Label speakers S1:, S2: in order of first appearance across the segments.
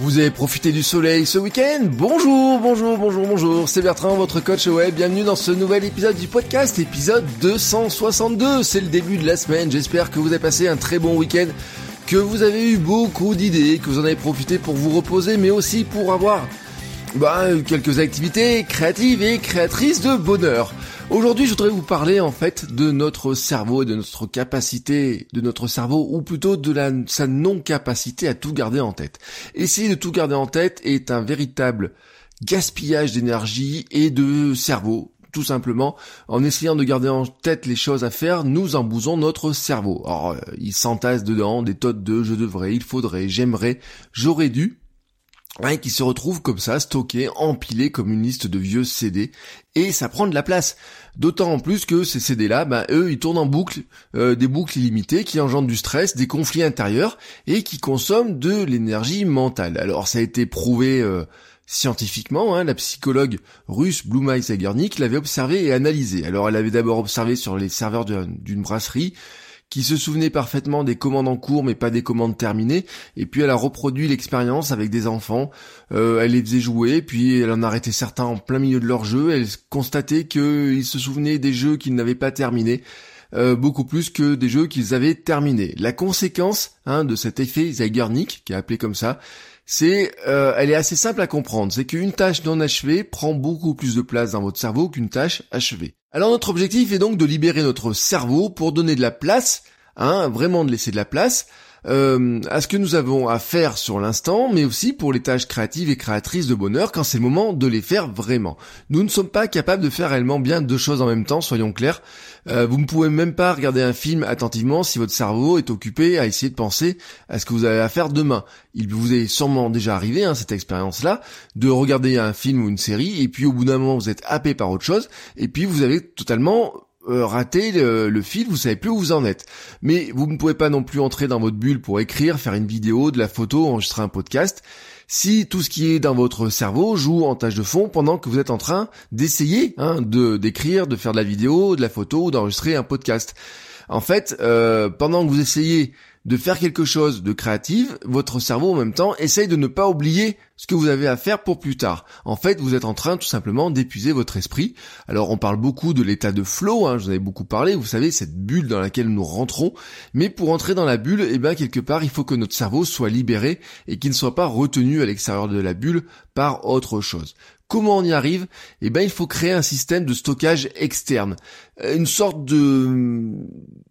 S1: Vous avez profité du soleil ce week-end Bonjour, bonjour, bonjour, bonjour, c'est Bertrand, votre coach web. Bienvenue dans ce nouvel épisode du podcast, épisode 262. C'est le début de la semaine, j'espère que vous avez passé un très bon week-end, que vous avez eu beaucoup d'idées, que vous en avez profité pour vous reposer, mais aussi pour avoir bah, quelques activités créatives et créatrices de bonheur. Aujourd'hui, je voudrais vous parler en fait de notre cerveau et de notre capacité de notre cerveau, ou plutôt de sa non-capacité à tout garder en tête. Essayer de tout garder en tête est un véritable gaspillage d'énergie et de cerveau. Tout simplement, en essayant de garder en tête les choses à faire, nous embousons notre cerveau. Alors, euh, il s'entasse dedans des tonnes de je devrais, il faudrait, j'aimerais, j'aurais dû, qui se retrouve comme ça, stocké, empilé comme une liste de vieux CD, et ça prend de la place. D'autant en plus que ces CD-là, ben, eux, ils tournent en boucle, euh, des boucles illimitées qui engendrent du stress, des conflits intérieurs, et qui consomment de l'énergie mentale. Alors ça a été prouvé euh, scientifiquement, hein, la psychologue russe Blumai Zagernik l'avait observé et analysé. Alors elle avait d'abord observé sur les serveurs d'une brasserie, qui se souvenait parfaitement des commandes en cours mais pas des commandes terminées, et puis elle a reproduit l'expérience avec des enfants, euh, elle les faisait jouer, puis elle en arrêtait certains en plein milieu de leur jeu, elle constatait qu'ils se souvenaient des jeux qu'ils n'avaient pas terminés, euh, beaucoup plus que des jeux qu'ils avaient terminés. La conséquence hein, de cet effet Zeigarnik, qui est appelé comme ça, c'est, euh, elle est assez simple à comprendre. C'est qu'une tâche non achevée prend beaucoup plus de place dans votre cerveau qu'une tâche achevée. Alors notre objectif est donc de libérer notre cerveau pour donner de la place, hein, vraiment de laisser de la place euh, à ce que nous avons à faire sur l'instant, mais aussi pour les tâches créatives et créatrices de bonheur quand c'est le moment de les faire vraiment. Nous ne sommes pas capables de faire réellement bien deux choses en même temps, soyons clairs. Euh, vous ne pouvez même pas regarder un film attentivement si votre cerveau est occupé à essayer de penser à ce que vous avez à faire demain. Il vous est sûrement déjà arrivé, hein, cette expérience-là, de regarder un film ou une série, et puis au bout d'un moment vous êtes happé par autre chose, et puis vous avez totalement euh, raté le, fil, vous savez plus où vous en êtes. Mais vous ne pouvez pas non plus entrer dans votre bulle pour écrire, faire une vidéo, de la photo, enregistrer un podcast, si tout ce qui est dans votre cerveau joue en tâche de fond pendant que vous êtes en train d'essayer hein, de d'écrire, de faire de la vidéo, de la photo d'enregistrer un podcast. En fait, euh, pendant que vous essayez de faire quelque chose de créatif, votre cerveau en même temps essaye de ne pas oublier ce que vous avez à faire pour plus tard. En fait, vous êtes en train tout simplement d'épuiser votre esprit. Alors on parle beaucoup de l'état de flow, hein, je vous avais beaucoup parlé, vous savez, cette bulle dans laquelle nous rentrons, mais pour entrer dans la bulle, eh bien quelque part, il faut que notre cerveau soit libéré et qu'il ne soit pas retenu à l'extérieur de la bulle par autre chose. Comment on y arrive Eh ben, il faut créer un système de stockage externe, une sorte de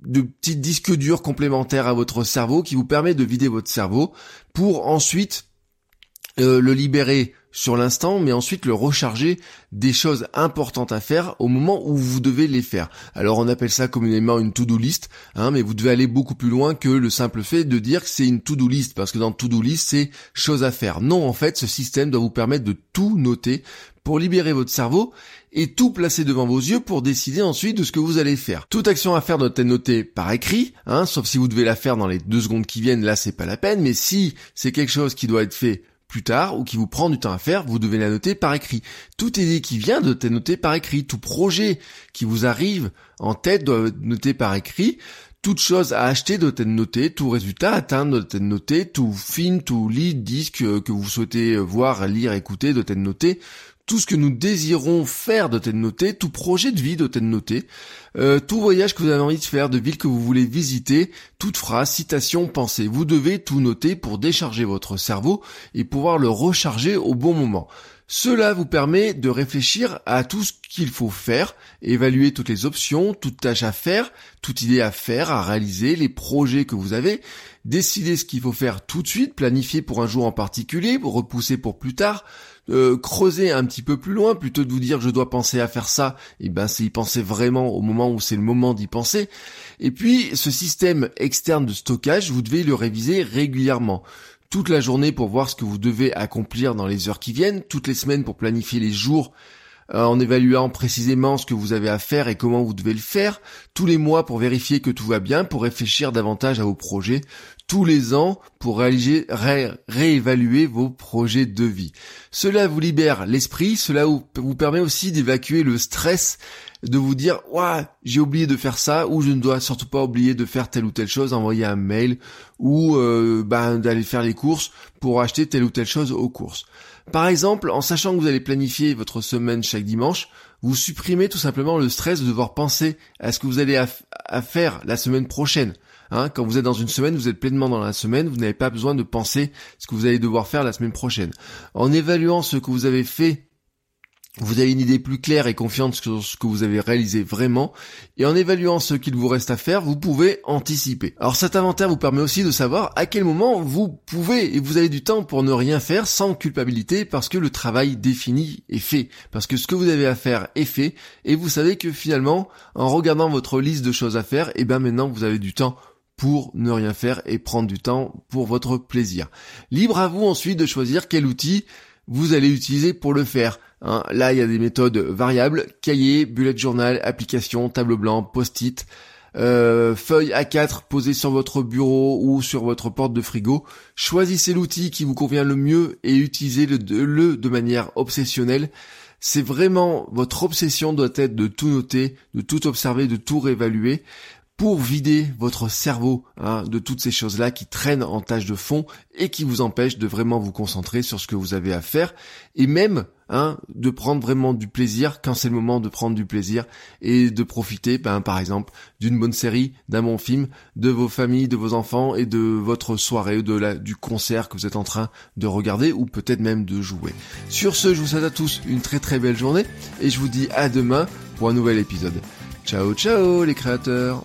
S1: de petit disque dur complémentaire à votre cerveau qui vous permet de vider votre cerveau pour ensuite euh, le libérer sur l'instant, mais ensuite le recharger des choses importantes à faire au moment où vous devez les faire. Alors on appelle ça communément une to-do list, hein, mais vous devez aller beaucoup plus loin que le simple fait de dire que c'est une to-do list, parce que dans to-do list c'est choses à faire. Non, en fait, ce système doit vous permettre de tout noter pour libérer votre cerveau et tout placer devant vos yeux pour décider ensuite de ce que vous allez faire. Toute action à faire doit être notée par écrit, hein, sauf si vous devez la faire dans les deux secondes qui viennent, là c'est pas la peine, mais si c'est quelque chose qui doit être fait plus tard ou qui vous prend du temps à faire, vous devez la noter par écrit. Toute idée qui vient doit être notée par écrit. Tout projet qui vous arrive en tête doit être noté par écrit. Toute chose à acheter doit être notée, tout résultat atteint doit être noté, tout film, tout lead, disque que vous souhaitez voir, lire, écouter doit être noté tout ce que nous désirons faire doit être noté, tout projet de vie doit être noté, euh, tout voyage que vous avez envie de faire, de ville que vous voulez visiter, toute phrase, citation, pensée. Vous devez tout noter pour décharger votre cerveau et pouvoir le recharger au bon moment. Cela vous permet de réfléchir à tout ce qu'il faut faire, évaluer toutes les options, toutes tâches à faire, toute idée à faire, à réaliser, les projets que vous avez, décider ce qu'il faut faire tout de suite, planifier pour un jour en particulier, repousser pour plus tard, euh, creuser un petit peu plus loin, plutôt de vous dire je dois penser à faire ça, et eh ben c'est y penser vraiment au moment où c'est le moment d'y penser. Et puis, ce système externe de stockage, vous devez le réviser régulièrement toute la journée pour voir ce que vous devez accomplir dans les heures qui viennent, toutes les semaines pour planifier les jours en évaluant précisément ce que vous avez à faire et comment vous devez le faire, tous les mois pour vérifier que tout va bien, pour réfléchir davantage à vos projets, tous les ans pour réévaluer vos projets de vie. Cela vous libère l'esprit, cela vous, permet aussi d'évacuer le stress de vous dire ouais j'ai oublié de faire ça ou je ne dois surtout pas oublier de faire telle ou telle chose envoyer un mail ou euh, bah, d'aller faire les courses pour acheter telle ou telle chose aux courses par exemple en sachant que vous allez planifier votre semaine chaque dimanche vous supprimez tout simplement le stress de devoir penser à ce que vous allez à faire la semaine prochaine Hein, quand vous êtes dans une semaine, vous êtes pleinement dans la semaine, vous n'avez pas besoin de penser ce que vous allez devoir faire la semaine prochaine. En évaluant ce que vous avez fait vous avez une idée plus claire et confiante sur ce que vous avez réalisé vraiment, et en évaluant ce qu'il vous reste à faire, vous pouvez anticiper. Alors cet inventaire vous permet aussi de savoir à quel moment vous pouvez et vous avez du temps pour ne rien faire sans culpabilité parce que le travail défini est fait, parce que ce que vous avez à faire est fait, et vous savez que finalement, en regardant votre liste de choses à faire, et eh bien maintenant vous avez du temps pour ne rien faire et prendre du temps pour votre plaisir. Libre à vous ensuite de choisir quel outil vous allez utiliser pour le faire. Hein. là, il y a des méthodes variables, cahier, bullet journal, application, tableau blanc, post-it, euh, feuille A4 posée sur votre bureau ou sur votre porte de frigo. Choisissez l'outil qui vous convient le mieux et utilisez-le le de manière obsessionnelle. C'est vraiment votre obsession doit être de tout noter, de tout observer, de tout réévaluer pour vider votre cerveau hein, de toutes ces choses-là qui traînent en tâche de fond et qui vous empêchent de vraiment vous concentrer sur ce que vous avez à faire et même hein, de prendre vraiment du plaisir quand c'est le moment de prendre du plaisir et de profiter ben, par exemple d'une bonne série, d'un bon film, de vos familles, de vos enfants et de votre soirée, de la, du concert que vous êtes en train de regarder ou peut-être même de jouer. Sur ce, je vous souhaite à tous une très très belle journée et je vous dis à demain pour un nouvel épisode. Ciao ciao les créateurs